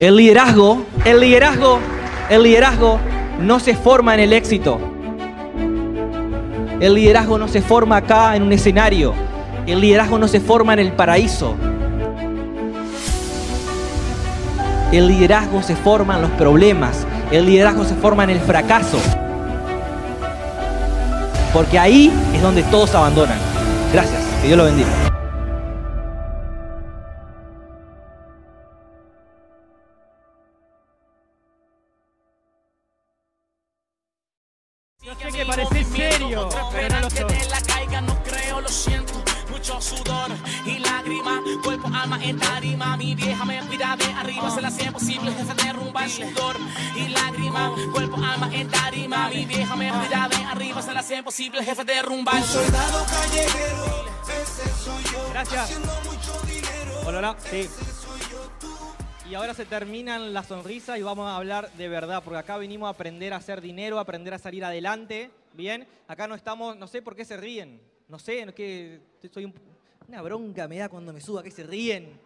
El liderazgo, el liderazgo, el liderazgo no se forma en el éxito. El liderazgo no se forma acá en un escenario. El liderazgo no se forma en el paraíso. El liderazgo se forma en los problemas. El liderazgo se forma en el fracaso. Porque ahí es donde todos abandonan. Gracias. Que Dios lo bendiga. De arriba, se la hacía posible, jefe derrumba el sudor y lágrima, cuerpo, alma en tarima. Mi vieja me cuida de arriba, se la hacía posible, jefe derrumba el sudor. Gracias. Hola, hola. Sí. Y ahora se terminan las sonrisas y vamos a hablar de verdad, porque acá venimos a aprender a hacer dinero, a aprender a salir adelante, ¿bien? Acá no estamos, no sé por qué se ríen, no sé, no es que soy un- una bronca me da cuando me suba, que se ríen.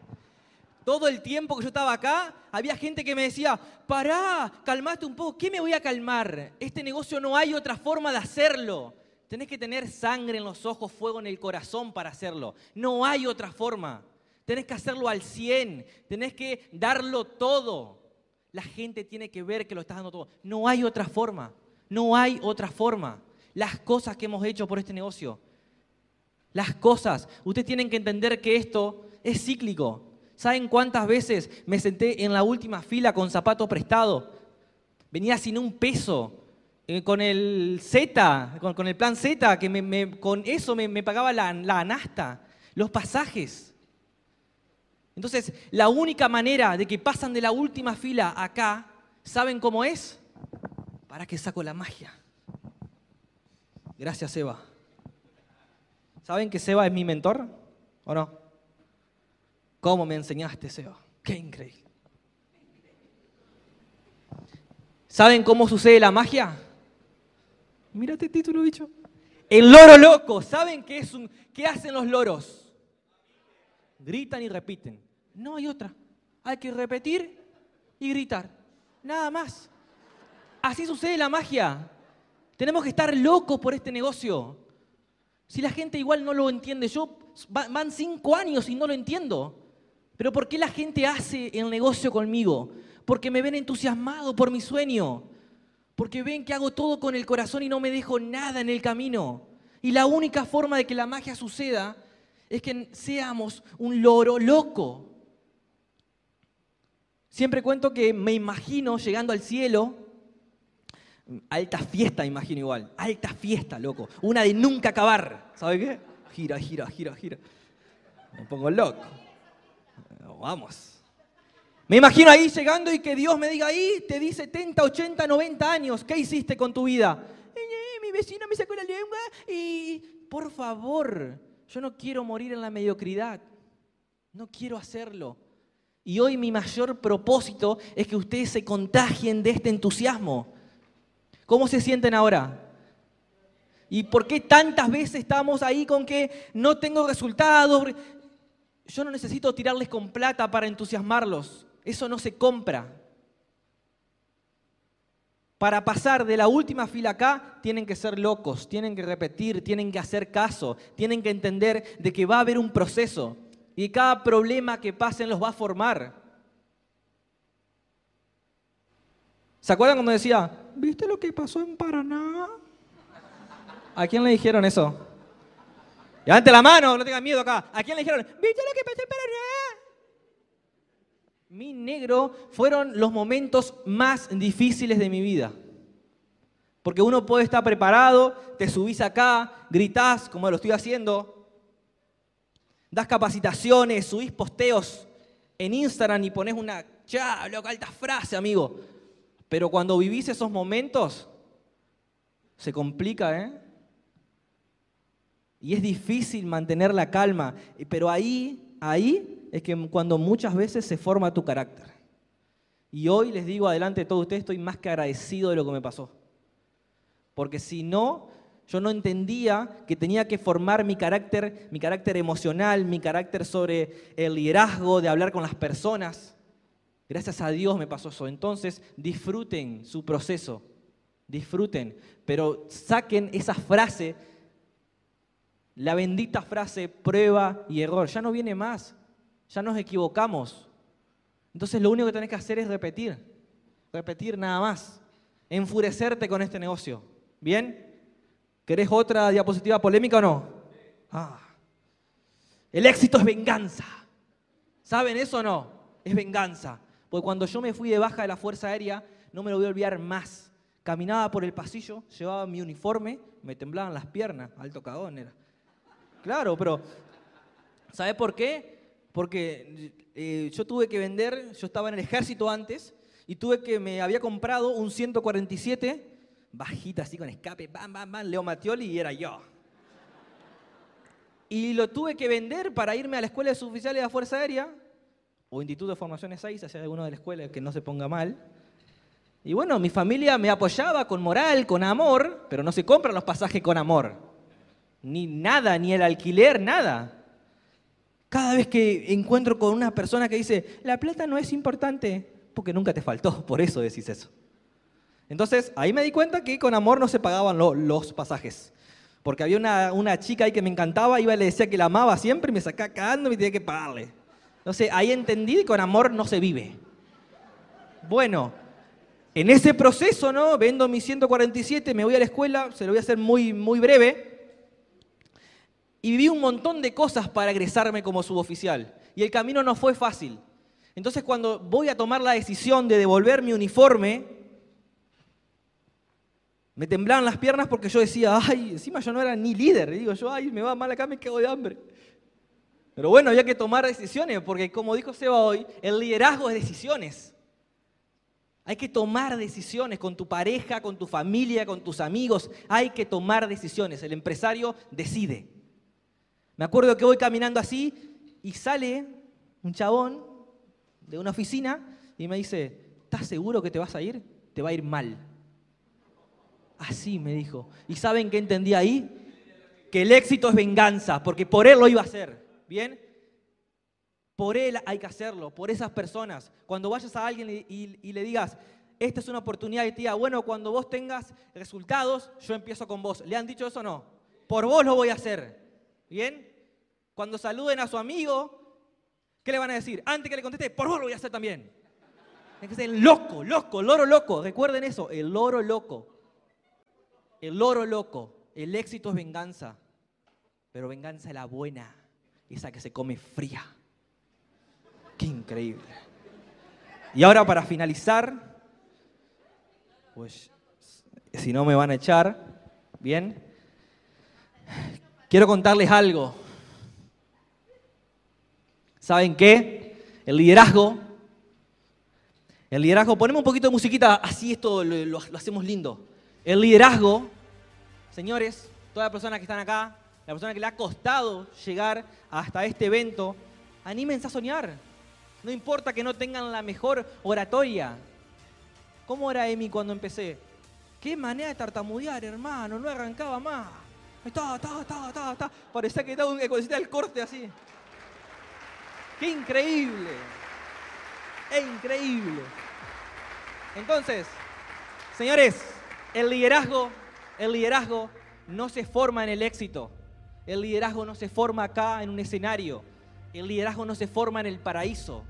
Todo el tiempo que yo estaba acá, había gente que me decía, pará, calmate un poco, ¿qué me voy a calmar? Este negocio no hay otra forma de hacerlo. Tenés que tener sangre en los ojos, fuego en el corazón para hacerlo. No hay otra forma. Tenés que hacerlo al 100, tenés que darlo todo. La gente tiene que ver que lo estás dando todo. No hay otra forma, no hay otra forma. Las cosas que hemos hecho por este negocio, las cosas. Ustedes tienen que entender que esto es cíclico. ¿Saben cuántas veces me senté en la última fila con zapato prestado? Venía sin un peso. eh, con el Z, con, el plan Z, que me- con eso me, pagaba la, anasta, los pasajes. Entonces, la única manera de que pasan de la última fila acá, ¿saben cómo es? Para que saco la magia. Gracias, Seba. ¿Saben que Seba es mi mentor? ¿O no? ¿Cómo me enseñaste, Seba? Qué increíble. ¿Saben cómo sucede la magia? Mira este título, bicho. El loro loco. ¿Saben qué, es un, qué hacen los loros? Gritan y repiten. No hay otra. Hay que repetir y gritar. Nada más. Así sucede la magia. Tenemos que estar locos por este negocio. Si la gente igual no lo entiende, yo va- van cinco años y no lo entiendo. Pero ¿por qué la gente hace el negocio conmigo? Porque me ven entusiasmado por mi sueño. Porque ven que hago todo con el corazón y no me dejo nada en el camino. Y la única forma de que la magia suceda es que seamos un loro loco. Siempre cuento que me imagino llegando al cielo, alta fiesta, imagino igual, alta fiesta, loco, una de nunca acabar, ¿sabe qué? Gira, gira, gira, gira. Me pongo loco. Vamos. Me imagino ahí llegando y que Dios me diga, ahí te di 70, 80, 90 años, ¿qué hiciste con tu vida? "Eh, eh, Mi vecino me sacó la lengua y, por favor, yo no quiero morir en la mediocridad. No quiero hacerlo. Y hoy mi mayor propósito es que ustedes se contagien de este entusiasmo. ¿Cómo se sienten ahora? ¿Y por qué tantas veces estamos ahí con que no tengo resultados? Yo no necesito tirarles con plata para entusiasmarlos. Eso no se compra. Para pasar de la última fila acá, tienen que ser locos, tienen que repetir, tienen que hacer caso, tienen que entender de que va a haber un proceso y cada problema que pasen los va a formar. ¿Se acuerdan cuando decía, ¿viste lo que pasó en Paraná? ¿A quién le dijeron eso? Levante la mano, no tengan miedo acá. ¿A quién le dijeron, ¿viste lo que pasó en Paraná? Mi negro fueron los momentos más difíciles de mi vida. Porque uno puede estar preparado, te subís acá, gritás como lo estoy haciendo, das capacitaciones, subís posteos en Instagram y pones una, ya, alta frase, amigo. Pero cuando vivís esos momentos, se complica, ¿eh? Y es difícil mantener la calma. Pero ahí, ahí es que cuando muchas veces se forma tu carácter. Y hoy les digo adelante de todos ustedes, estoy más que agradecido de lo que me pasó. Porque si no, yo no entendía que tenía que formar mi carácter, mi carácter emocional, mi carácter sobre el liderazgo, de hablar con las personas, Gracias a Dios me pasó eso. Entonces, disfruten su proceso. Disfruten. Pero saquen esa frase, la bendita frase prueba y error. Ya no viene más. Ya nos equivocamos. Entonces, lo único que tenés que hacer es repetir. Repetir nada más. Enfurecerte con este negocio. ¿Bien? ¿Querés otra diapositiva polémica o no? Ah. El éxito es venganza. ¿Saben eso o no? Es venganza. Porque cuando yo me fui de baja de la Fuerza Aérea, no me lo voy a olvidar más. Caminaba por el pasillo, llevaba mi uniforme, me temblaban las piernas, alto cagón era. Claro, pero ¿sabe por qué? Porque eh, yo tuve que vender, yo estaba en el ejército antes, y tuve que, me había comprado un 147 bajita así con escape, bam, bam, bam, Leo Matioli y era yo. Y lo tuve que vender para irme a la escuela de suboficiales de la Fuerza Aérea, o Instituto de Formación 6, hacia alguno de la escuela que no se ponga mal. Y bueno, mi familia me apoyaba con moral, con amor, pero no se compran los pasajes con amor. Ni nada, ni el alquiler, nada. Cada vez que encuentro con una persona que dice, la plata no es importante, porque nunca te faltó, por eso decís eso. Entonces, ahí me di cuenta que con amor no se pagaban los pasajes. Porque había una, chica ahí que me encantaba, iba y le decía que la amaba siempre y me sacaba cagando y me tenía que pagarle. Entonces, ahí entendí que con amor no se vive. Bueno, en ese proceso, ¿no? Vendo mi 147, me voy a la escuela, se lo voy a hacer muy, muy breve. Y viví un montón de cosas para egresarme como suboficial. Y el camino no fue fácil. Entonces, cuando voy a tomar la decisión de devolver mi uniforme, me temblaban las piernas porque yo decía, ay, encima yo no era ni líder. Y digo yo, ay, me va mal acá, me quedo de hambre. Pero bueno, había que tomar decisiones, porque como dijo Seba hoy, el liderazgo es decisiones. Hay que tomar decisiones con tu pareja, con tu familia, con tus amigos. Hay que tomar decisiones. El empresario decide. Me acuerdo que voy caminando así y sale un chabón de una oficina y me dice, ¿estás seguro que te vas a ir? Te va a ir mal. Así me dijo. ¿Y saben qué entendí ahí? Que el éxito es venganza, porque por él lo iba a hacer. ¿Bien? Por él hay que hacerlo, por esas personas. Cuando vayas a alguien y, le digas, esta es una oportunidad y tía, bueno, cuando vos tengas resultados, yo empiezo con vos. ¿Le han dicho eso o no? Por vos lo voy a hacer. ¿Bien? Cuando saluden a su amigo, ¿qué le van a decir? Antes que le conteste, por vos lo voy a hacer también. Es que ser loco, loco, loro loco. Recuerden eso, el loro loco. El oro loco, el éxito es venganza, pero venganza es la buena, esa que se come fría. Qué increíble. Y ahora para finalizar, pues si no me van a echar, bien, quiero contarles algo. ¿Saben qué? El liderazgo, el liderazgo, ponemos un poquito de musiquita, así esto lo hacemos lindo. El liderazgo, señores, toda la persona que están acá, la persona que le ha costado llegar hasta este evento, anímense a soñar. No importa que no tengan la mejor oratoria. ¿Cómo era Emi cuando empecé? Qué manera de tartamudear, hermano, no arrancaba más. Está, está, está, está, está. Parecía que estaba un el corte así. Qué increíble. Es increíble. Entonces, señores, el liderazgo, el liderazgo no se forma en el éxito. El liderazgo no se forma acá en un escenario. El liderazgo no se forma en el paraíso.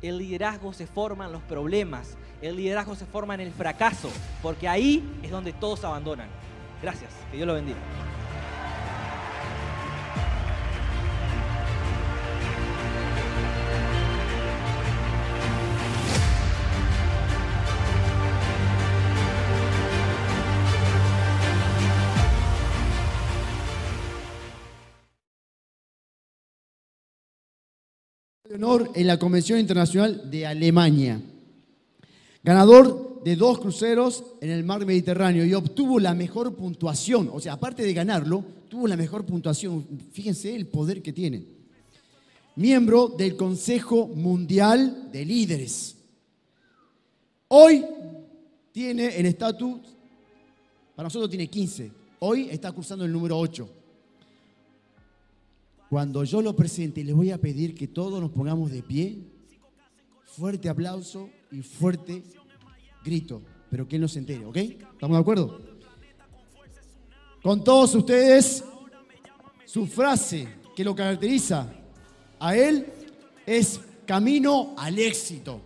El liderazgo se forma en los problemas. El liderazgo se forma en el fracaso. Porque ahí es donde todos abandonan. Gracias. Que Dios lo bendiga. Honor en la Convención Internacional de Alemania. Ganador de dos cruceros en el mar Mediterráneo y obtuvo la mejor puntuación. O sea, aparte de ganarlo, tuvo la mejor puntuación. Fíjense el poder que tiene. Miembro del Consejo Mundial de Líderes. Hoy tiene el estatus, para nosotros tiene 15. Hoy está cursando el número 8. Cuando yo lo presente, les voy a pedir que todos nos pongamos de pie. fuerte aplauso y fuerte grito, pero que él no se entere, ¿ok? ¿Estamos de acuerdo? Con todos ustedes, su frase que lo caracteriza a él es camino al éxito.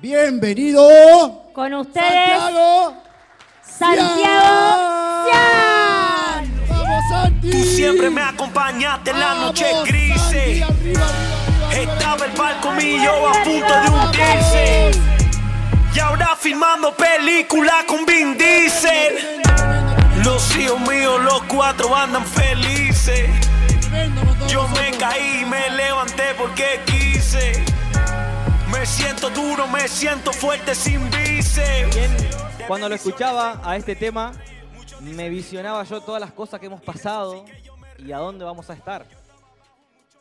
Bienvenido. Con ustedes, Santiago. Santiago Cian. Siempre me acompañaste en las noches Vamos, grises. Santi, arriba, arriba, arriba. Estaba el barco mío a punto de hundirse. Y ahora filmando película con Vin Diesel. Los hijos míos, los cuatro andan felices. Yo me caí y me levanté porque quise. Me siento duro, me siento fuerte sin vice. Cuando lo escuchaba a este tema, me visionaba yo todas las cosas que hemos pasado y a dónde vamos a estar.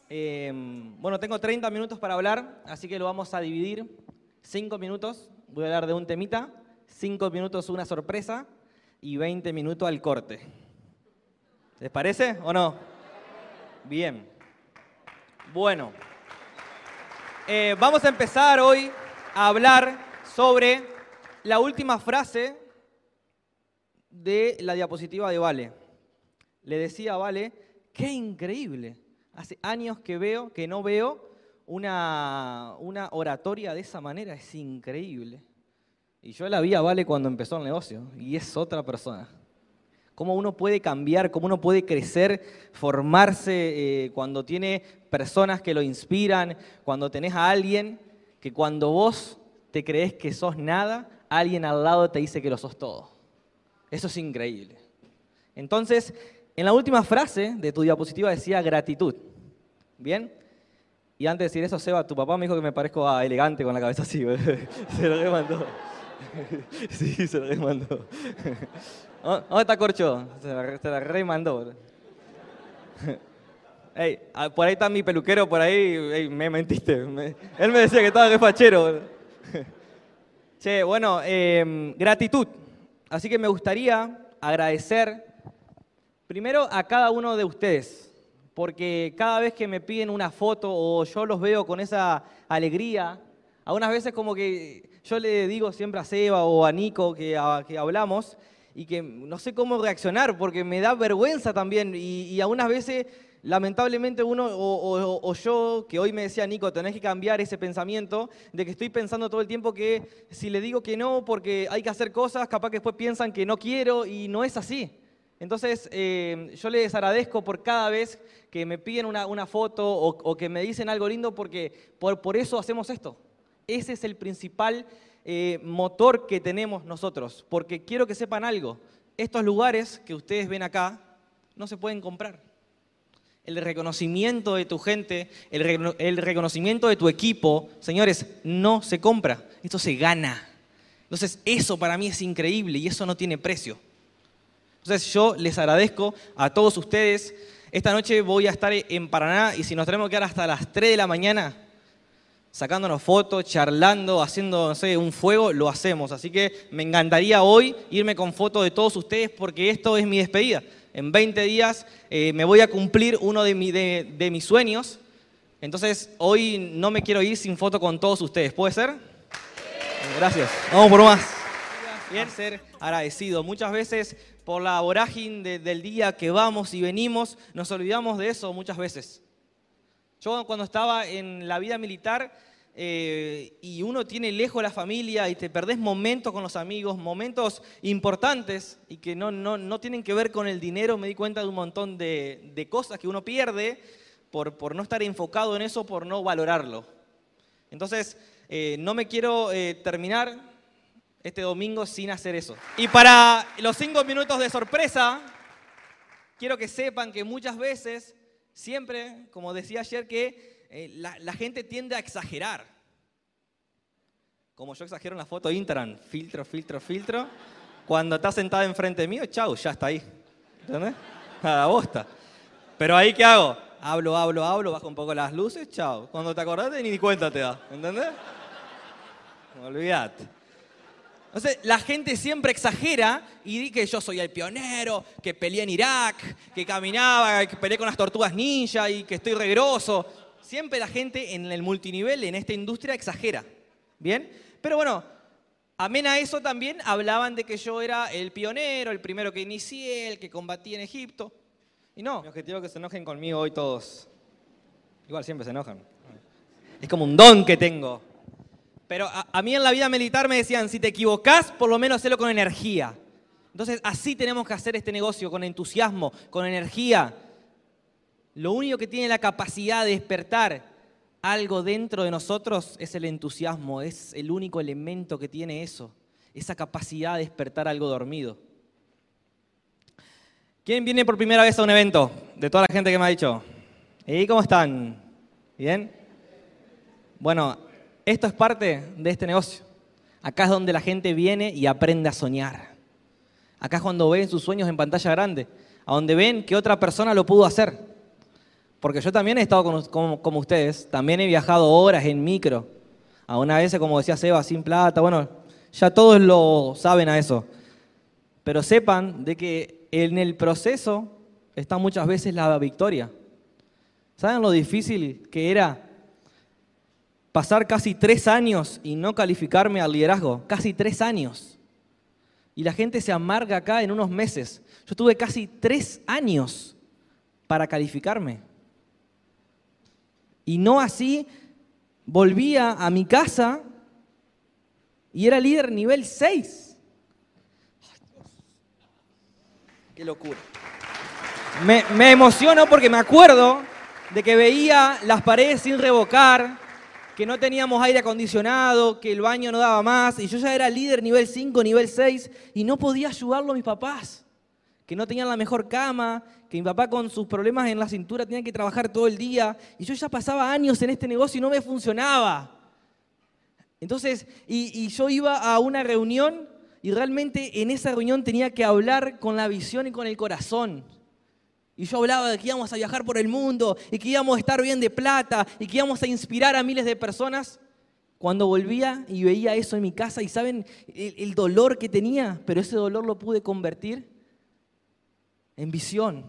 Eh, bueno, tengo 30 minutos para hablar, así que lo vamos a dividir. 5 minutos, voy a hablar de un temita, 5 minutos una sorpresa y 20 minutos al corte. ¿Les parece o no? Bien. Bueno, eh, vamos a empezar hoy a hablar sobre la última frase de la diapositiva de Vale. Le decía a Vale, qué increíble. Hace años que veo, que no veo una, una oratoria de esa manera, es increíble. Y yo la vi a Vale cuando empezó el negocio y es otra persona. Cómo uno puede cambiar, cómo uno puede crecer, formarse eh, cuando tiene personas que lo inspiran, cuando tenés a alguien que cuando vos te crees que sos nada, alguien al lado te dice que lo sos todo. Eso es increíble. Entonces, en la última frase de tu diapositiva decía gratitud. ¿Bien? Y antes de decir eso, Seba, tu papá me dijo que me parezco a elegante con la cabeza así. se lo remandó. sí, se lo remandó. ¿Dónde está Corcho? Se la, se la remandó. Ey, ah, por ahí está mi peluquero, por ahí, ey, me mentiste. Me- él me decía que estaba refachero. Che, bueno, eh, gratitud. Así que me gustaría agradecer primero a cada uno de ustedes, porque cada vez que me piden una foto o yo los veo con esa alegría, algunas veces como que yo le digo siempre a Seba o a Nico que, hablamos y que no sé cómo reaccionar porque me da vergüenza también y, y algunas veces lamentablemente uno o, o- o yo, que hoy me decía Nico, tenés que cambiar ese pensamiento de que estoy pensando todo el tiempo que si le digo que no porque hay que hacer cosas, capaz que después piensan que no quiero y no es así. Entonces, eh, yo les agradezco por cada vez que me piden una, foto o, o que me dicen algo lindo porque por, eso hacemos esto. Ese es el principal eh, motor que tenemos nosotros, porque quiero que sepan algo. Estos lugares que ustedes ven acá no se pueden comprar. El reconocimiento de tu gente, el, el reconocimiento de tu equipo, señores, no se compra, esto se gana. Entonces, eso para mí es increíble y eso no tiene precio. Entonces yo les agradezco a todos ustedes. Esta noche voy a estar en Paraná y si nos tenemos que quedar hasta las 3 de la mañana sacándonos fotos, charlando, haciendo, no sé, un fuego, lo hacemos. Así que me encantaría hoy irme con fotos de todos ustedes porque esto es mi despedida. En 20 días eh, me voy a cumplir uno de, de mis sueños. Entonces hoy no me quiero ir sin foto con todos ustedes. ¿Puede ser? Gracias. Vamos por más. Bien, ser agradecido. Muchas veces por la vorágine de- del día que vamos y venimos, nos olvidamos de eso muchas veces. Yo cuando estaba en la vida militar eh, y uno tiene lejos la familia y te perdés momentos con los amigos, momentos importantes y que no, no, no tienen que ver con el dinero, me di cuenta de un montón de, de cosas que uno pierde por, por no estar enfocado en eso, por no valorarlo. Entonces, eh, no me quiero eh, terminar este domingo sin hacer eso. Y para los cinco minutos de sorpresa, quiero que sepan que muchas veces, siempre, como decía ayer, que eh, la, la gente tiende a exagerar. Como yo exagero en la foto de Instagram, filtro, filtro, filtro. Cuando está sentada enfrente mío, chau, ya está ahí. ¿Entendés? A la bosta. Pero ahí, ¿qué hago? Hablo, hablo, hablo, bajo un poco las luces, chao. Cuando te acordás, ni cuenta te da. ¿Entendés? Olvídate. Entonces, la gente siempre exagera y dice que yo soy el pionero, que peleé en Irak, que caminaba, que peleé con las tortugas ninja y que estoy regroso. siempre la gente en el multinivel, en esta industria, exagera. ¿Bien? Pero bueno, amén a eso también hablaban de que yo era el pionero, el primero que inicié, el que combatí en Egipto. Y no, mi objetivo es que se enojen conmigo hoy todos. Igual siempre se enojan. Es como un don que tengo. Pero a, a mí en la vida militar me decían, si te equivocás, por lo menos hazlo con energía. Entonces así tenemos que hacer este negocio, con entusiasmo, con energía. Lo único que tiene la capacidad de despertar algo dentro de nosotros es el entusiasmo, es el único elemento que tiene eso, esa capacidad de despertar algo dormido. ¿Quién viene por primera vez a un evento? De toda la gente que me ha dicho. ¿Y cómo están? ¿Bien? Bueno, esto es parte de este negocio. Acá es donde la gente viene y aprende a soñar. Acá es cuando ven sus sueños en pantalla grande, a donde ven que otra persona lo pudo hacer. Porque yo también he estado como, ustedes, también he viajado horas en micro. A una vez, como decía Seba, sin plata, bueno, ya todos lo saben a eso. Pero sepan de que en el proceso está muchas veces la victoria. ¿Saben lo difícil que era pasar casi tres años y no calificarme al liderazgo? Casi tres años. Y la gente se amarga acá en unos meses. Yo tuve casi tres años para calificarme. Y no así volvía a mi casa y era líder nivel 6. Qué locura. Me, me, emociono porque me acuerdo de que veía las paredes sin revocar, que no teníamos aire acondicionado, que el baño no daba más, y yo ya era líder nivel 5, nivel 6, y no podía ayudarlo a mis papás, que no tenían la mejor cama, que mi papá con sus problemas en la cintura tenía que trabajar todo el día y yo ya pasaba años en este negocio y no me funcionaba. Entonces, y, yo iba a una reunión y realmente en esa reunión tenía que hablar con la visión y con el corazón. Y yo hablaba de que íbamos a viajar por el mundo y que íbamos a estar bien de plata y que íbamos a inspirar a miles de personas. Cuando volvía y veía eso en mi casa y saben el dolor que tenía, pero ese dolor lo pude convertir en visión.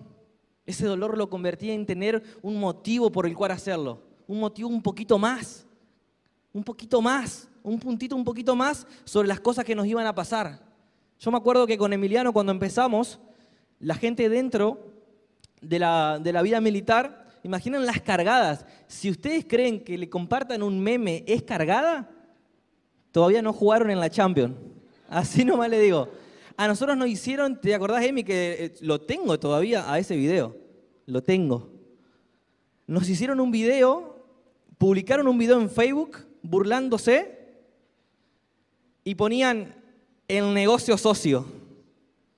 Ese dolor lo convertía en tener un motivo por el cual hacerlo. Un motivo un poquito más. Un poquito más. Un puntito un poquito más sobre las cosas que nos iban a pasar. Yo me acuerdo que con Emiliano cuando empezamos, la gente dentro de la, de la vida militar, imaginen las cargadas. Si ustedes creen que le compartan un meme es cargada, todavía no jugaron en la Champions. Así nomás le digo. A nosotros nos hicieron, ¿te acordás, Emi, que eh, lo tengo todavía a ese video? Lo tengo. Nos hicieron un video, publicaron un video en Facebook burlándose y ponían el negocio socio.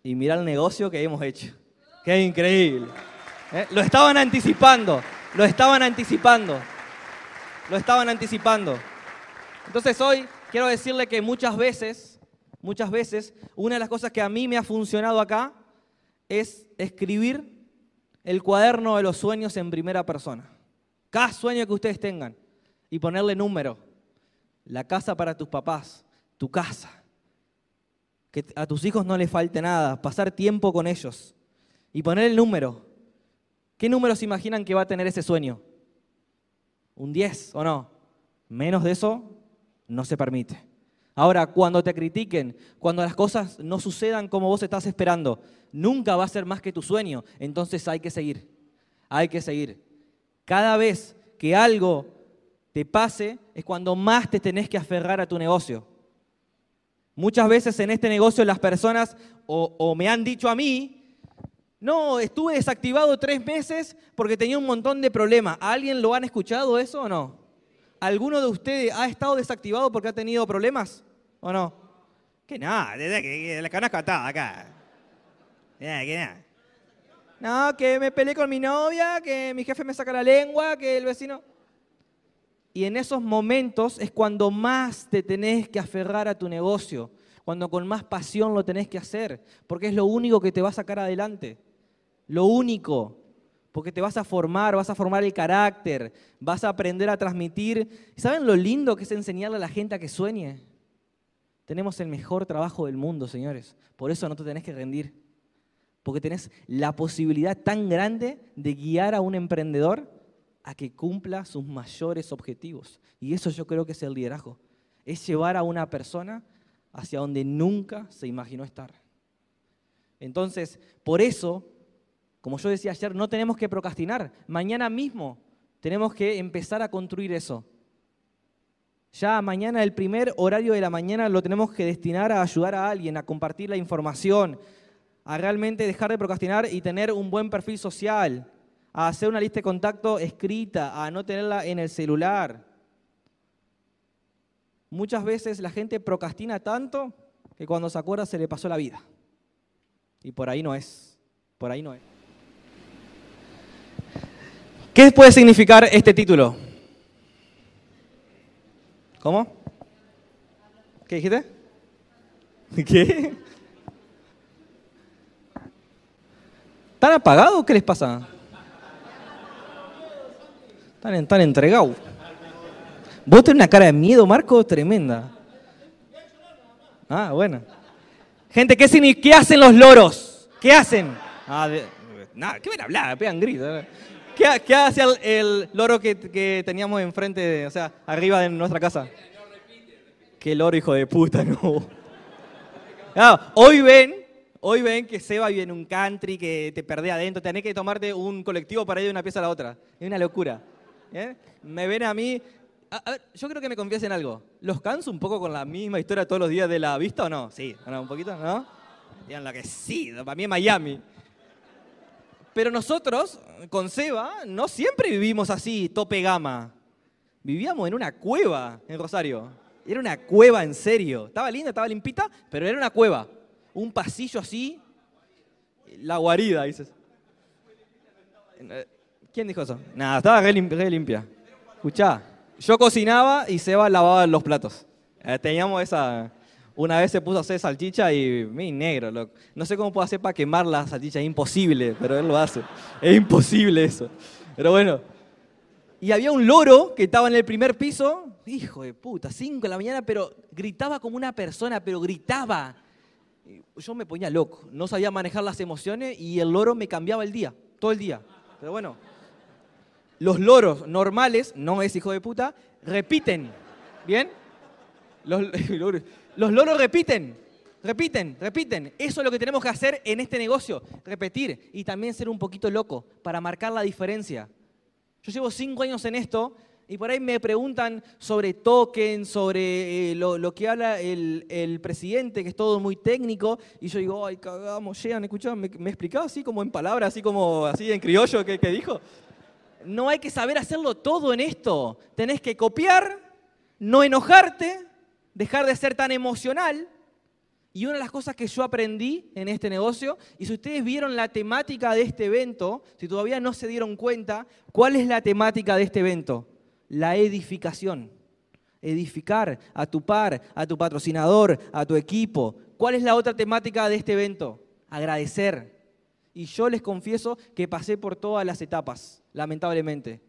Y mira el negocio que hemos hecho. Qué increíble. ¿Eh? Lo estaban anticipando, lo estaban anticipando, lo estaban anticipando. Entonces hoy quiero decirle que muchas veces muchas veces, una de las cosas que a mí me ha funcionado acá es escribir el cuaderno de los sueños en primera persona. Cada sueño que ustedes tengan y ponerle número. La casa para tus papás, tu casa. Que a tus hijos no les falte nada, pasar tiempo con ellos y poner el número. ¿Qué número se imaginan que va a tener ese sueño? ¿Un 10 o no? Menos de eso no se permite. Ahora, cuando te critiquen, cuando las cosas no sucedan como vos estás esperando, nunca va a ser más que tu sueño. Entonces hay que seguir, hay que seguir. Cada vez que algo te pase es cuando más te tenés que aferrar a tu negocio. Muchas veces en este negocio las personas o, me han dicho a mí, no, estuve desactivado tres meses porque tenía un montón de problemas. ¿Alguien lo han escuchado eso o no? ¿Alguno de ustedes ha estado desactivado porque ha tenido problemas? ¿O no? Que nada, que la conozco toda acá. Que nada. No, que me peleé con mi novia, que mi jefe me saca la lengua, que el vecino... Y en esos momentos es cuando más te tenés que aferrar a tu negocio, cuando con más pasión lo tenés que hacer, porque es lo único que te va a sacar adelante. Lo único porque te vas a formar, vas a formar el carácter, vas a aprender a transmitir. ¿Saben lo lindo que es enseñarle a la gente a que sueñe? Tenemos el mejor trabajo del mundo, señores. Por eso no te tenés que rendir. Porque tenés la posibilidad tan grande de guiar a un emprendedor a que cumpla sus mayores objetivos. Y eso yo creo que es el liderazgo. Es llevar a una persona hacia donde nunca se imaginó estar. Entonces, por eso, como yo decía ayer, no tenemos que procrastinar. Mañana mismo tenemos que empezar a construir eso. Ya mañana, el primer horario de la mañana, lo tenemos que destinar a ayudar a alguien, a compartir la información, a realmente dejar de procrastinar y tener un buen perfil social, a hacer una lista de contacto escrita, a no tenerla en el celular. Muchas veces la gente procrastina tanto que cuando se acuerda se le pasó la vida. Y por ahí no es, por ahí no es. ¿Qué puede significar este título? ¿Cómo? ¿Qué dijiste? ¿Qué? ¿Están apagados? ¿Qué les pasa? Están, tan entregados. Vos tenés una cara de miedo, Marco, tremenda. Ah, bueno. Gente, ¿qué, ¿qué hacen los loros? ¿Qué hacen? Ah, nada, ¿qué van a hablar? Pegan gritos. ¿Qué, hace el, loro que, teníamos enfrente, o sea, arriba de nuestra casa? Qué loro, hijo de puta, no. hoy ven, hoy ven que Seba vive en un country, que te perdés adentro, tenés que tomarte un colectivo para ir de una pieza a la otra. Es una locura. ¿eh? Me ven a mí. A, ver, yo creo que me confiesen algo. ¿Los canso un poco con la misma historia todos los días de la vista o no? Sí, un poquito, ¿no? Digan lo que sí, para mí es Miami. Pero nosotros, con Seba, no siempre vivimos así, tope gama. Vivíamos en una cueva en Rosario. Era una cueva en serio. Estaba linda, estaba limpita, pero era una cueva. Un pasillo así, la guarida, dices. ¿Quién dijo eso? Nada, estaba re, limpia. Escuchá, yo cocinaba y Seba lavaba los platos. Eh, teníamos esa, una vez se puso a hacer salchicha y mi negro. no sé cómo puedo hacer para quemar la salchicha, es imposible, pero él lo hace. Es imposible eso. Pero bueno. Y había un loro que estaba en el primer piso, hijo de puta, 5 de la mañana, pero gritaba como una persona, pero gritaba. Yo me ponía loco, no sabía manejar las emociones y el loro me cambiaba el día, todo el día. Pero bueno, los loros normales, no es hijo de puta, repiten. ¿Bien? Los, Los loros repiten, repiten, repiten. Eso es lo que tenemos que hacer en este negocio, repetir y también ser un poquito loco para marcar la diferencia. Yo llevo cinco años en esto y por ahí me preguntan sobre token, sobre eh, lo, que habla el, presidente, que es todo muy técnico, y yo digo, ay, cagamos, llegan, escuchado, me, me explicaba así como en palabras, así como así en criollo que, que dijo. No hay que saber hacerlo todo en esto. Tenés que copiar, no enojarte, dejar de ser tan emocional. Y una de las cosas que yo aprendí en este negocio, y si ustedes vieron la temática de este evento, si todavía no se dieron cuenta, ¿cuál es la temática de este evento? La edificación. Edificar a tu par, a tu patrocinador, a tu equipo. ¿Cuál es la otra temática de este evento? Agradecer. Y yo les confieso que pasé por todas las etapas, lamentablemente.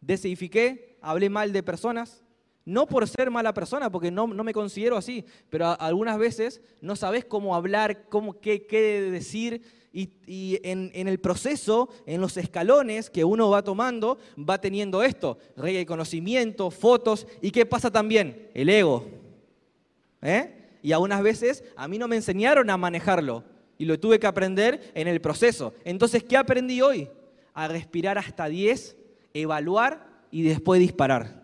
Desedifiqué, hablé mal de personas, no por ser mala persona, porque no, me considero así, pero algunas veces no sabes cómo hablar, cómo, qué, qué decir, y, en, el proceso, en los escalones que uno va tomando, va teniendo esto, rey de conocimiento, fotos, y qué pasa también, el ego. ¿eh? Y algunas veces a mí no me enseñaron a manejarlo, y lo tuve que aprender en el proceso. Entonces, ¿qué aprendí hoy? A respirar hasta 10, evaluar y después disparar.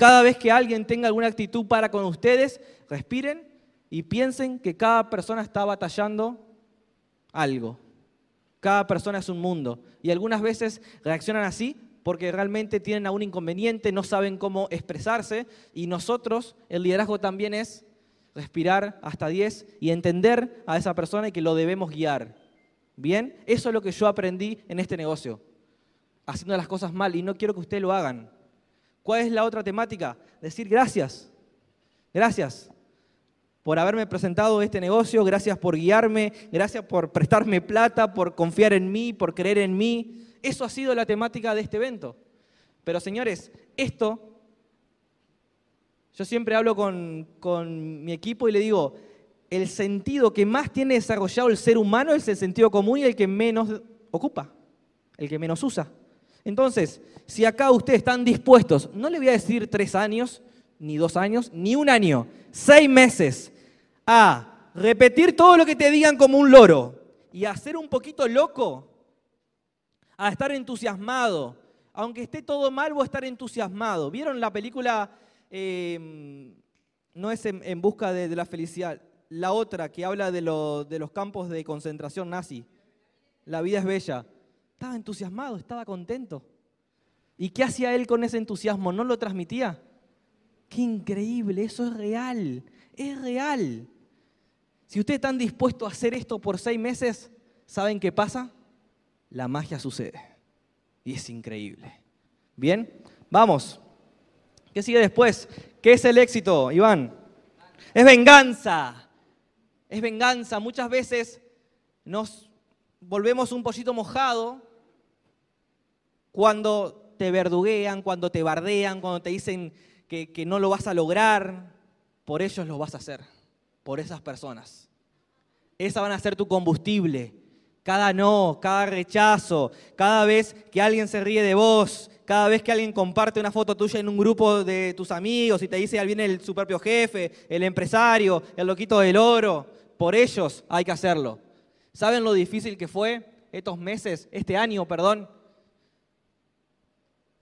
Cada vez que alguien tenga alguna actitud para con ustedes, respiren y piensen que cada persona está batallando algo. Cada persona es un mundo. Y algunas veces reaccionan así porque realmente tienen algún inconveniente, no saben cómo expresarse. Y nosotros, el liderazgo también es respirar hasta 10 y entender a esa persona y que lo debemos guiar. Bien, eso es lo que yo aprendí en este negocio, haciendo las cosas mal y no quiero que ustedes lo hagan. ¿Cuál es la otra temática? Decir gracias. Gracias por haberme presentado este negocio, gracias por guiarme, gracias por prestarme plata, por confiar en mí, por creer en mí. Eso ha sido la temática de este evento. Pero señores, esto, yo siempre hablo con, con mi equipo y le digo, el sentido que más tiene desarrollado el ser humano es el sentido común y el que menos ocupa, el que menos usa. Entonces, si acá ustedes están dispuestos, no le voy a decir tres años, ni dos años, ni un año, seis meses, a repetir todo lo que te digan como un loro y a ser un poquito loco, a estar entusiasmado, aunque esté todo mal, voy a estar entusiasmado. ¿Vieron la película? Em, no es en, busca de, la felicidad, la otra que habla de, de los campos de concentración nazi. La vida es bella. Estaba entusiasmado, estaba contento. ¿Y qué hacía él con ese entusiasmo? ¿No lo transmitía? Qué increíble, eso es real, es real. Si ustedes están dispuestos a hacer esto por seis meses, ¿saben qué pasa? La magia sucede. Y es increíble. Bien, vamos. ¿Qué sigue después? ¿Qué es el éxito, Iván? Es venganza. Es venganza. Muchas veces nos volvemos un poquito mojado cuando te verduguean, cuando te bardean, cuando te dicen que, no lo vas a lograr. Por ellos lo vas a hacer. Por esas personas. Esa van a ser tu combustible cada no, cada rechazo, cada vez que alguien se ríe de vos, cada vez que alguien comparte una foto tuya en un grupo de tus amigos y te dice, ahí viene el, su propio jefe, el empresario, el loquito del oro, por ellos hay que hacerlo. ¿Saben lo difícil que fue estos meses, este año, perdón?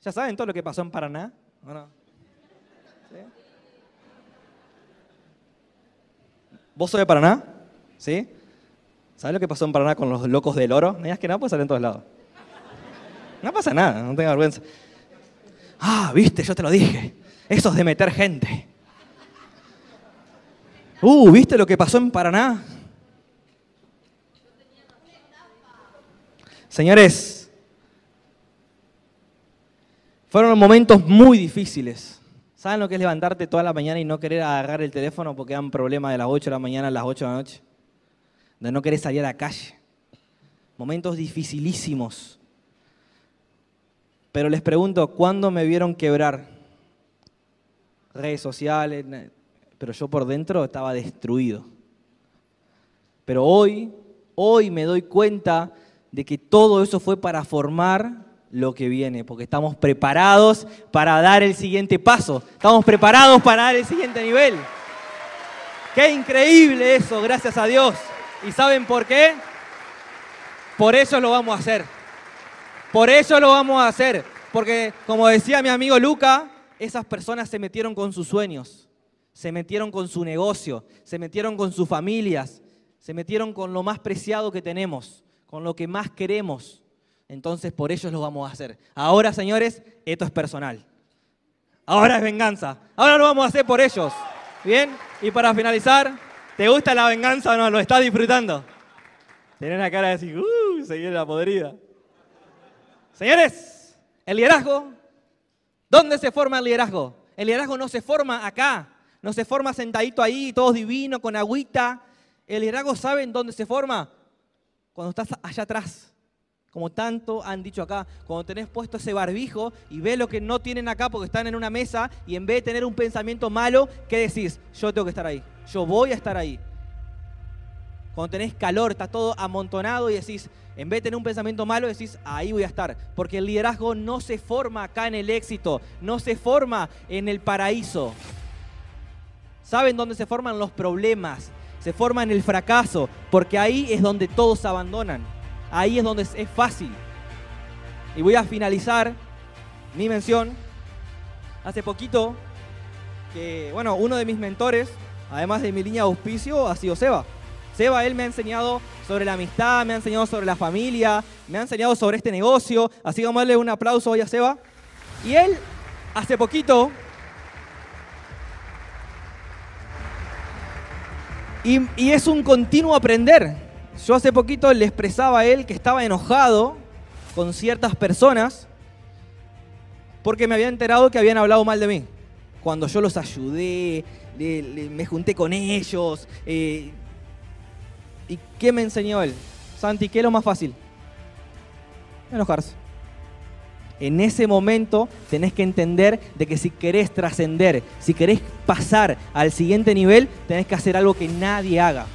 ¿Ya saben todo lo que pasó en Paraná? ¿Vos sos de Paraná? ¿Sí? ¿Sabes lo que pasó en Paraná con los locos del oro? No que nada, puede salir en todos lados. No pasa nada, no tenga vergüenza. Ah, viste, yo te lo dije. Eso es de meter gente. Uh, ¿viste lo que pasó en Paraná? Señores, fueron momentos muy difíciles. ¿Saben lo que es levantarte toda la mañana y no querer agarrar el teléfono porque dan problema de las 8 de la mañana a las 8 de la noche? de no querer salir a la calle. Momentos dificilísimos. Pero les pregunto, ¿cuándo me vieron quebrar? Redes sociales, pero yo por dentro estaba destruido. Pero hoy, hoy me doy cuenta de que todo eso fue para formar lo que viene, porque estamos preparados para dar el siguiente paso, estamos preparados para dar el siguiente nivel. Qué increíble eso, gracias a Dios. ¿Y saben por qué? Por eso lo vamos a hacer. Por eso lo vamos a hacer. Porque, como decía mi amigo Luca, esas personas se metieron con sus sueños, se metieron con su negocio, se metieron con sus familias, se metieron con lo más preciado que tenemos, con lo que más queremos. Entonces, por ellos lo vamos a hacer. Ahora, señores, esto es personal. Ahora es venganza. Ahora lo vamos a hacer por ellos. ¿Bien? Y para finalizar, ¿Te gusta la venganza o no? ¿Lo estás disfrutando? Tenés una cara de decir, ¡uh! Se viene la podrida. Señores, el liderazgo. ¿Dónde se forma el liderazgo? El liderazgo no se forma acá. No se forma sentadito ahí, todos divinos, con agüita. El liderazgo, ¿saben dónde se forma? Cuando estás allá atrás. Como tanto han dicho acá, cuando tenés puesto ese barbijo y ves lo que no tienen acá porque están en una mesa y en vez de tener un pensamiento malo, ¿qué decís? Yo tengo que estar ahí yo voy a estar ahí. Cuando tenés calor, está todo amontonado y decís, en vez de tener un pensamiento malo, decís, ahí voy a estar. Porque el liderazgo no se forma acá en el éxito, no se forma en el paraíso. ¿Saben dónde se forman los problemas? Se forma en el fracaso, porque ahí es donde todos abandonan. Ahí es donde es fácil. Y voy a finalizar mi mención. Hace poquito, que, bueno, uno de mis mentores, además de mi línea de auspicio, ha sido Seba. Seba, él me ha enseñado sobre la amistad, me ha enseñado sobre la familia, me ha enseñado sobre este negocio. Así que vamos a darle un aplauso hoy a Seba. Y él, hace poquito, y, y es un continuo aprender. Yo hace poquito le expresaba a él que estaba enojado con ciertas personas porque me había enterado que habían hablado mal de mí. Cuando yo los ayudé, me junté con ellos. Eh, ¿Y qué me enseñó él? Santi, ¿qué es lo más fácil? Enojarse. En ese momento tenés que entender de que si querés trascender, si querés pasar al siguiente nivel, tenés que hacer algo que nadie haga.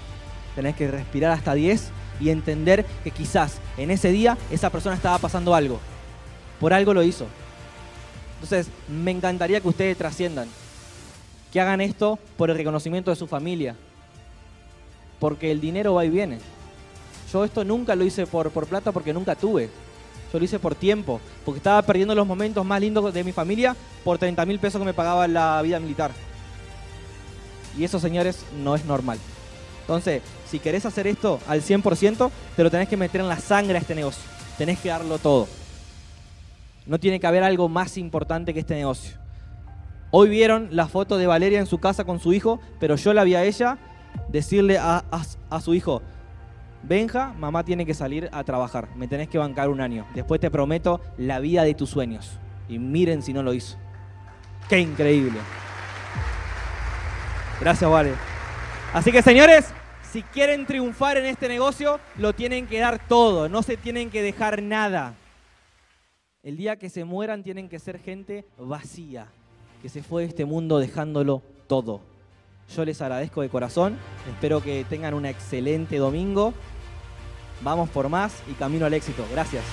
Tenés que respirar hasta 10 y entender que quizás en ese día esa persona estaba pasando algo. Por algo lo hizo. Entonces, me encantaría que ustedes trasciendan. Que hagan esto por el reconocimiento de su familia. Porque el dinero va y viene. Yo esto nunca lo hice por, por plata porque nunca tuve. Yo lo hice por tiempo. Porque estaba perdiendo los momentos más lindos de mi familia por 30 mil pesos que me pagaba la vida militar. Y eso, señores, no es normal. Entonces, si querés hacer esto al 100%, te lo tenés que meter en la sangre a este negocio. Tenés que darlo todo. No tiene que haber algo más importante que este negocio. Hoy vieron la foto de Valeria en su casa con su hijo, pero yo la vi a ella decirle a, a su hijo, Benja, mamá tiene que salir a trabajar, me tenés que bancar un año. Después te prometo la vida de tus sueños. Y miren si no lo hizo. Qué increíble. Gracias, Vale. Así que señores, si quieren triunfar en este negocio, lo tienen que dar todo, no se tienen que dejar nada. El día que se mueran tienen que ser gente vacía, que se fue de este mundo dejándolo todo. Yo les agradezco de corazón, espero que tengan un excelente domingo. Vamos por más y camino al éxito. Gracias.